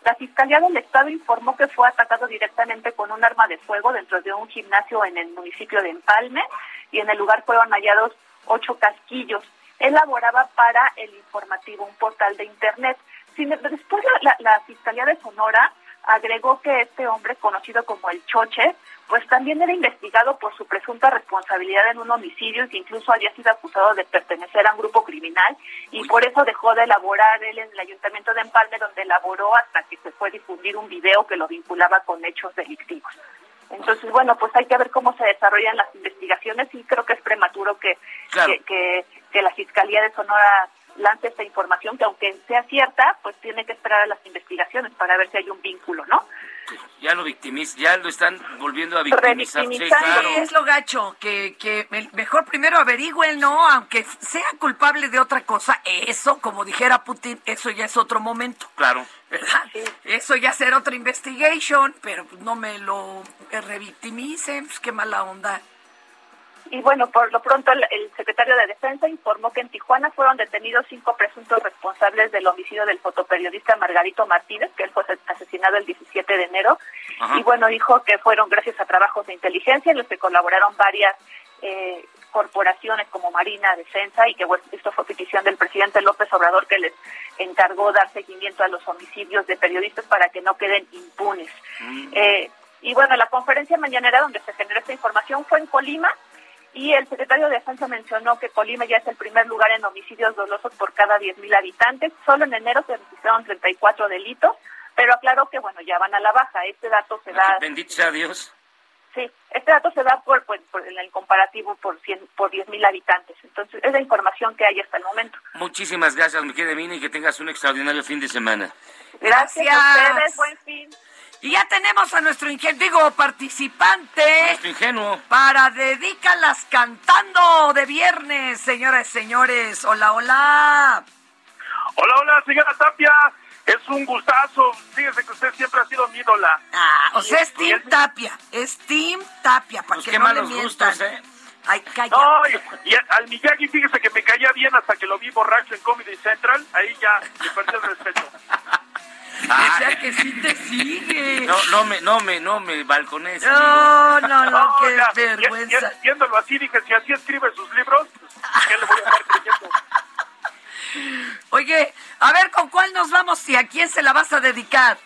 La Fiscalía del Estado informó que fue atacado directamente con un arma de fuego dentro de un gimnasio en el municipio de Empalme y en el lugar fueron hallados ocho casquillos. Él laboraba para el informativo, un portal de Internet. Sin- después la, la- la Fiscalía de Sonora agregó que este hombre, conocido como el Choche, pues también era investigado por su presunta responsabilidad en un homicidio y que incluso había sido acusado de pertenecer a un grupo criminal y por eso dejó de elaborar él en el ayuntamiento de Empalme donde elaboró hasta que se fue a difundir un video que lo vinculaba con hechos delictivos. Entonces, bueno, pues hay que ver cómo se desarrollan las investigaciones y creo que es prematuro que, Claro. que, que, que la Fiscalía de Sonora lance esta información, que aunque sea cierta, pues tiene que esperar a las investigaciones para ver si hay un vínculo, ¿no? Ya lo victimiz, ya lo están volviendo a victimizar. Sí, claro. Es lo gacho, que, que mejor primero averigüen, ¿no? Aunque sea culpable de otra cosa, eso, como dijera Putin, eso ya es otro momento, Claro. ¿verdad? Eso ya será otra investigation, pero pues no me lo revictimicen, pues qué mala onda. Y bueno, por lo pronto el, el secretario de Defensa informó que en Tijuana fueron detenidos cinco presuntos responsables del homicidio del fotoperiodista Margarito Martínez, que él fue asesinado el 17 de enero. Ajá. Y bueno, dijo que fueron gracias a trabajos de inteligencia en los que colaboraron varias eh, corporaciones como Marina, Defensa, y que bueno, esto fue petición del presidente López Obrador que les encargó dar seguimiento a los homicidios de periodistas para que no queden impunes. Eh, y bueno, la conferencia mañanera donde se generó esta información fue en Colima y el secretario de Defensa mencionó que Colima ya es el primer lugar en homicidios dolosos por cada 10.000 habitantes. Solo en enero se registraron 34 delitos, pero aclaró que bueno, ya van a la baja. Este dato se da Bendito sea Dios. Sí, este dato se da por, por- por- en el comparativo por 100, por 10.000 habitantes. Entonces, es la información que hay hasta el momento. Muchísimas gracias, mi querida Mina, y que tengas un extraordinario fin de semana. Gracias, a ustedes, buen fin. Y ya tenemos a nuestro ingen- digo, participante Nuestro ingenuo. para Dedícalas Cantando de viernes, señoras y señores. Hola, hola. Hola, hola, señora Tapia. Es un gustazo. Fíjese que usted siempre ha sido mi ídola. Ah, o sea, es Team Tapia. Es Team Tapia, para Pues que qué no le malos mientan. gustos, ¿eh? Ay, calla. No, y, y al Miyagi, fíjese que me caía bien hasta que lo vi borracho en Comedy Central. Ahí ya le perdí el respeto. O sea que sí te sigue. No, no me, no me, no me balcones. No, no, no, qué ya, vergüenza. ya- viéndolo así, dije, si así escribe sus libros, pues, ¿qué le voy a estar creyendo? Oye, a ver, ¿con cuál nos vamos y a quién se la vas a dedicar?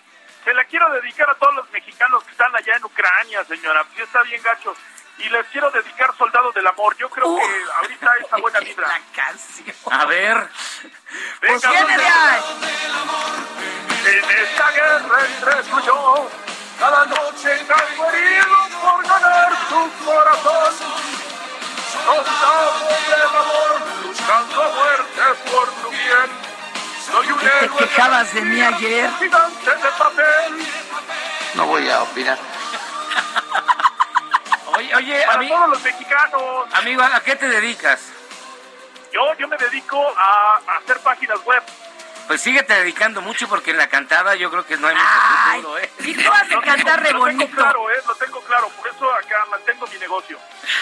Se la quiero dedicar a todos los mexicanos que están allá en Ucrania, señora. Pues está bien gacho. Y les quiero dedicar Soldado del Amor. Yo creo que ahorita esa buena vibra. La canción. A ver. Venga, Pues viene de ahí. En esta guerra entre tú y yo, cada noche caigo herido por ganar tu corazón. Soldado del amor, buscando a muerte por tu bien. Soy un ¿Qué te héroe quejabas de mí ayer? gigante de papel. No voy a opinar. Oye, oye, Para todos los mexicanos, amigo, ¿a qué te dedicas? yo, yo me dedico a, a hacer páginas web. Pues síguete dedicando mucho porque en la cantada yo creo que no hay mucho futuro, ¿eh? Y tú has de cantar re Lo tengo claro, eh, lo tengo claro. Por eso acá mantengo mi negocio.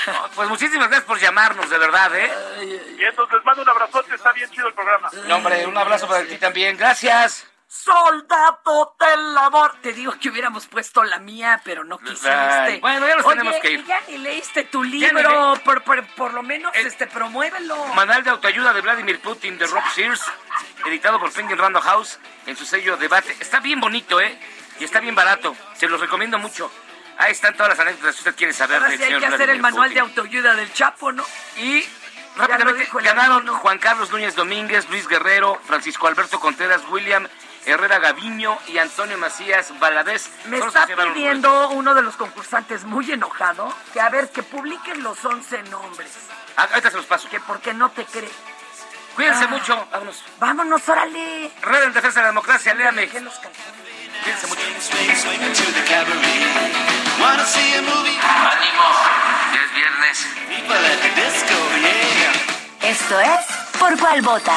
No, Pues muchísimas gracias por llamarnos, de verdad, ¿eh? Y entonces les mando un abrazote, está bien chido el programa. No, hombre, un abrazo para ti también. Gracias. Soldado del amor. Te digo que hubiéramos puesto la mía, pero no quisiste. Ay, bueno, ya nos Oye, tenemos que ir. ya ni leíste tu libro, por, por, por lo menos este, promuévelo. Manual de autoayuda de Vladimir Putin de Rob Sears, editado por Penguin Random House en su sello Debate. Está bien bonito, ¿eh? Y está bien barato. Se los recomiendo mucho. Ahí están todas las anécdotas si usted quiere saber Ahora sí hay señor que hacer el manual Putin. de autoayuda del Chapo, ¿no? Y rápidamente el ganaron. Juan Carlos Núñez Domínguez, Luis Guerrero, Francisco Alberto Contreras, William Herrera Gaviño y Antonio Macías Valadez. Me está pidiendo uno de los concursantes muy enojado que a ver, que publiquen los 11 nombres. Ah, ahorita se los paso. Que porque no te cree. Cuídense Ah. mucho. Vámonos. Vámonos, órale. Red en defensa de la democracia, léame. Los. Cuídense mucho. Ánimo, ya es viernes. Esto es Por Cuál Vota.